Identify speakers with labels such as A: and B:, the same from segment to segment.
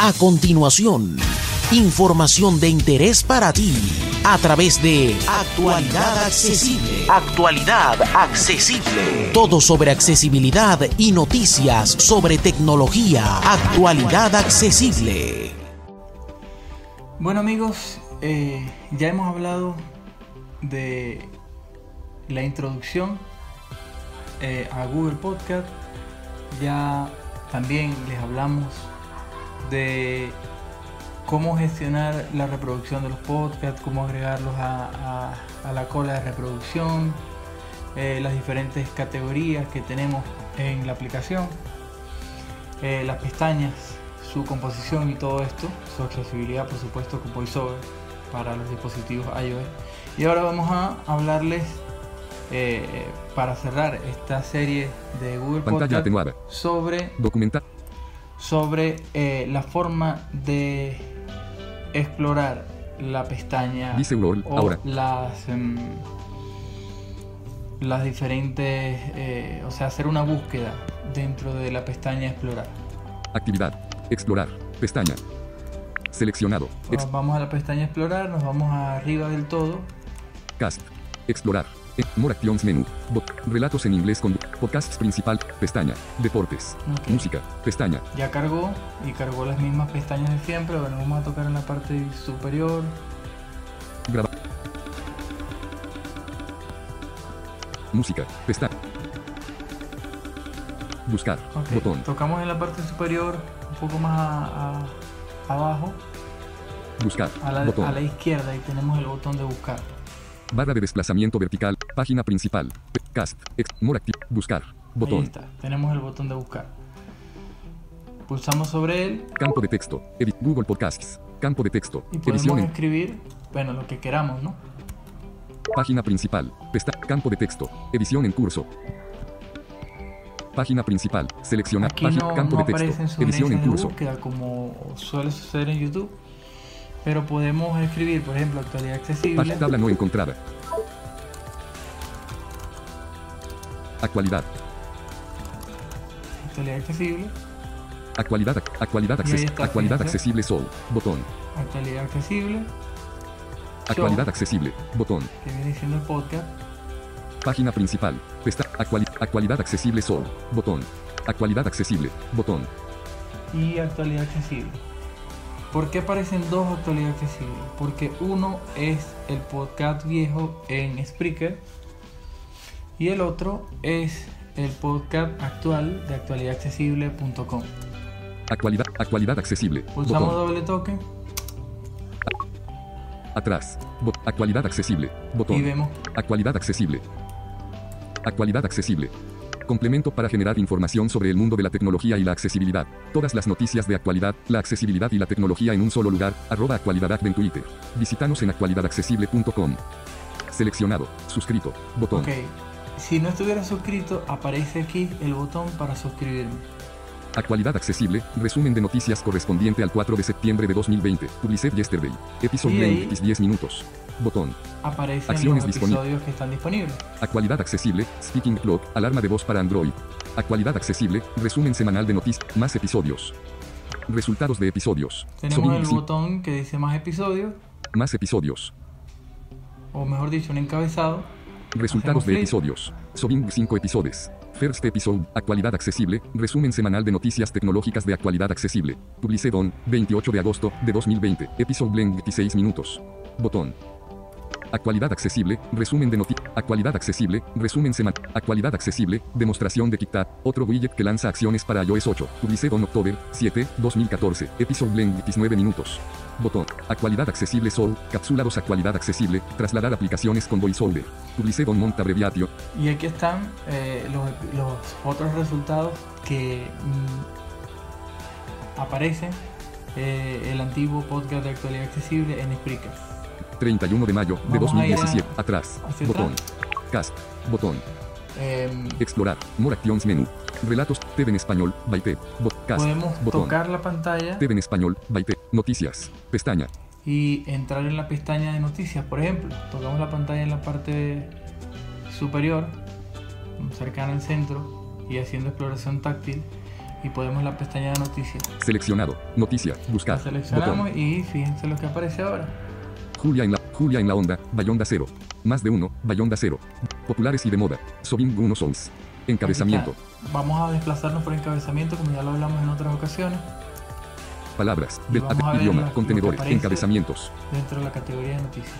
A: A continuación, información de interés para ti a través de Actualidad Accesible. Actualidad Accesible. Todo sobre accesibilidad y noticias sobre tecnología. Actualidad Accesible.
B: Bueno amigos, eh, ya hemos hablado de la introducción eh, a Google Podcast. Ya también les hablamos de cómo gestionar la reproducción de los podcasts, cómo agregarlos a, la cola de reproducción, eh, las diferentes categorías que tenemos en la aplicación, eh, las pestañas, su composición y todo esto, su accesibilidad por supuesto con VoiceOver para los dispositivos iOS. Y ahora vamos a hablarles eh, para cerrar esta serie de Google
C: Pantalla
B: Podcast sobre
C: documentar
B: sobre eh, la forma de explorar la pestaña
C: Dice Google,
B: o
C: ahora.
B: las em, las diferentes eh, o sea hacer una búsqueda dentro de la pestaña explorar.
C: Actividad. Explorar. Pestaña. Seleccionado. Ex-
B: vamos a la pestaña explorar nos vamos arriba del todo.
C: Cast. Explorar More Actions menú Bot- relatos en inglés con podcasts principal pestaña deportes música pestaña
B: ya cargó y cargó las mismas pestañas de siempre bueno vamos a tocar en la parte superior
C: Graba. Música. Pestaña. Buscar.
B: Ok,
C: Botón.
B: tocamos en la parte superior un poco más a- a- abajo
C: Buscar.
B: a la,
C: Botón.
B: a la izquierda y tenemos el botón de buscar
C: Barra de desplazamiento vertical. Página principal. Cast. Ex. More acti- Buscar.
B: Ahí
C: Botón.
B: está, tenemos el botón de buscar. Pulsamos sobre él
C: Campo de texto. Edit. Google Podcasts. Campo de texto.
B: y podemos
C: Edición en.
B: escribir, bueno, lo que queramos, ¿no?
C: Página principal. Pesta. Campo de texto. Edición en curso. Página principal. Seleccionar.
B: Aquí
C: Página.
B: no,
C: Campo
B: no
C: de texto. Edición en curso.
B: búsqueda como suele suceder en YouTube, pero podemos escribir, por ejemplo, actualidad accesible.
C: Página tabla no encontrada. Actualidad.
B: Actualidad accesible,
C: Actualidad, ac- actualidad, acces-
B: está,
C: actualidad accesible Sol, botón.
B: actualidad accesible,
C: Actualidad accesible, botón.
B: que viene siendo el podcast,
C: Página principal, pesta, actuali- actualidad accesible Sol, botón. Actualidad accesible, botón.
B: y actualidad accesible. ¿Por qué aparecen dos actualidad accesible? Porque uno es el podcast viejo en Spreaker y el otro es el podcast actual de actualidadaccesible.com.
C: Actualidad, actualidad accesible,
B: Pulsamos
C: botón.
B: doble toque
C: Atrás, actualidad accesible, botón.
B: y vemos
C: Actualidad accesible. Actualidad accesible. Complemento para generar información sobre el mundo de la tecnología y la accesibilidad. Todas las noticias de actualidad, la accesibilidad y la tecnología en un solo lugar. Arroba actualidad en Twitter. Visítanos en actualidadaccesible.com. Seleccionado. Suscrito. Botón.
B: Ok, si no estuviera suscrito, aparece aquí el botón para suscribirme.
C: Actualidad accesible. Resumen de noticias correspondiente al 4 de septiembre de 2020. Publicé yesterday. Episodio
B: Y ahí-
C: 10 minutos. Botón.
B: Aparecen
C: Acciones
B: los
C: disponibles.
B: episodios que están disponibles.
C: Actualidad accesible, Speaking Clock, alarma de voz para Android. Actualidad accesible, resumen semanal de noticias, más episodios. Resultados de episodios.
B: Tenemos el botón que dice más episodios,
C: más episodios.
B: o mejor dicho, un encabezado.
C: Resultados de
B: clic.
C: episodios. Sobin 5 episodios. First episode, actualidad accesible, resumen semanal de noticias tecnológicas de actualidad accesible. Publicé Don, 28 de agosto de 2020. Episode Blend 16 minutos. Botón. Actualidad accesible, resumen de noticias. Actualidad accesible, resumen semanal. Actualidad accesible, demostración de KitKat, otro widget que lanza acciones para iOS 8. Publicé Don October 7, 2014. Episode Blend 19 minutos. Botón. Actualidad accesible Sol, capsulados actualidad accesible, trasladar aplicaciones con VoiceOver. Publicé Don Monta Abreviatio,
B: Y aquí están eh, los, los otros resultados que mm, aparecen. eh, el antiguo podcast de actualidad accesible en Spreaker.
C: 31 de mayo de
B: Vamos a ir a-
C: 2017. Atrás. Botón. Cast. Botón.
B: Em,
C: Explorar. More Actions menú. Relatos. TV en español. Baite.
B: Podemos
C: Botón.
B: tocar la pantalla
C: TV en español. Baite. Noticias. Pestaña.
B: y entrar en la pestaña de noticias. Por ejemplo, tocamos la pantalla en la parte superior, cercana al centro, y haciendo exploración táctil, y podemos la pestaña de noticias.
C: Seleccionado. Noticia. Buscar.
B: La seleccionamos
C: Botón.
B: y fíjense lo que aparece ahora.
C: Julia en la Julia en la onda. Bayonda cero. Más de uno. Bayonda cero. Populares y de moda. Sobin Souls. Encabezamiento.
B: Vamos a desplazarnos por encabezamiento como ya lo hablamos en otras ocasiones
C: Palabras.
B: Y
C: De,
B: vamos a ver
C: idioma. contenedores. Encabezamientos.
B: dentro de la categoría de noticias.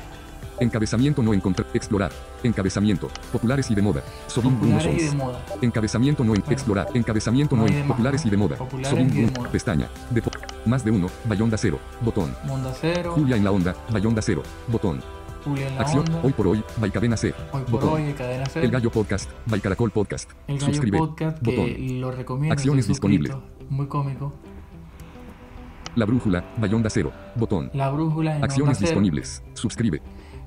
C: Encabezamiento no encontrar. Explorar. Encabezamiento. Populares y de moda. Sobin Souls.
B: moda.
C: Encabezamiento no en explorar. Encabezamiento
B: no
C: en populares y de moda. Sobin
B: moda.
C: Pestaña. De más de uno. Bayonda cero. Botón.
B: Monda Cero,
C: Julia en la onda. Bayonda cero. Botón. Acción.
B: onda,
C: Hoy por hoy. By Cadena C.
B: hoy por
C: Botón.
B: hoy, de Cadena Ser,
C: El Gallo Podcast. By Caracol Podcast.
B: El Gallo
C: Suscribe.
B: Podcast, que
C: Botón.
B: lo recomiendo.
C: Acciones
B: estoy
C: disponible.
B: suscrito, Muy cómico.
C: La brújula. Bayonda cero. Botón.
B: La brújula en
C: Acciones
B: Onda
C: disponibles. Suscribe.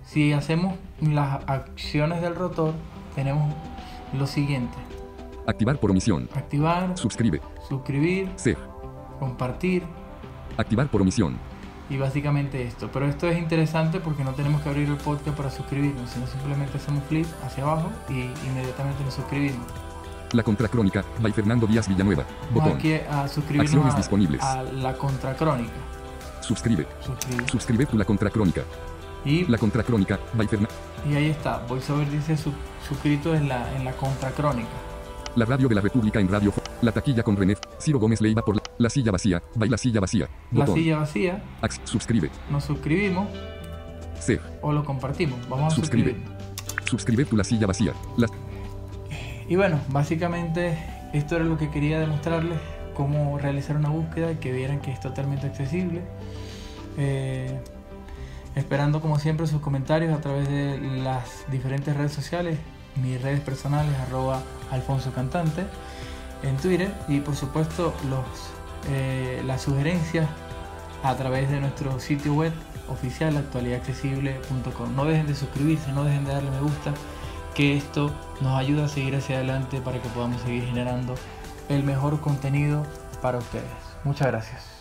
B: Si hacemos las acciones del rotor, tenemos lo siguiente.
C: Activar por omisión.
B: Activar,
C: Suscribe.
B: suscribir,
C: C.
B: compartir
C: Activar por omisión.
B: y básicamente esto. Pero esto es interesante porque no tenemos que abrir el podcast para suscribirnos, sino simplemente hacemos flip hacia abajo y inmediatamente nos suscribimos.
C: La contracrónica. By Fernando Díaz Villanueva. Botón.
B: aquí a suscribirnos
C: Acciones
B: a,
C: disponibles.
B: a la contracrónica.
C: Suscribe.
B: Suscribir.
C: Suscribe tú la contracrónica.
B: Y,
C: La contracrónica.
B: Y ahí está. VoiceOver dice su- suscrito en la, en la contracrónica.
C: La radio de la República en Radio. La taquilla con René. Ciro Gómez Leiva por la, la silla vacía. By la silla vacía.
B: La silla vacía,
C: Ax- suscribe.
B: nos suscribimos
C: C.
B: o lo compartimos. Vamos a
C: Suscribe.
B: suscribir.
C: Suscribe tú la silla vacía. La,
B: Y bueno, básicamente esto era lo que quería demostrarles, cómo realizar una búsqueda y que vieran que es totalmente accesible. Eh, esperando como siempre sus comentarios a través de las diferentes redes sociales, mis redes personales, arroba Alfonso Cantante, en Twitter y por supuesto los, eh, las sugerencias a través de nuestro sitio web oficial actualidadaccesible.com. No dejen de suscribirse, no dejen de darle me gusta, que esto nos ayuda a seguir hacia adelante para que podamos seguir generando el mejor contenido para ustedes. Muchas gracias.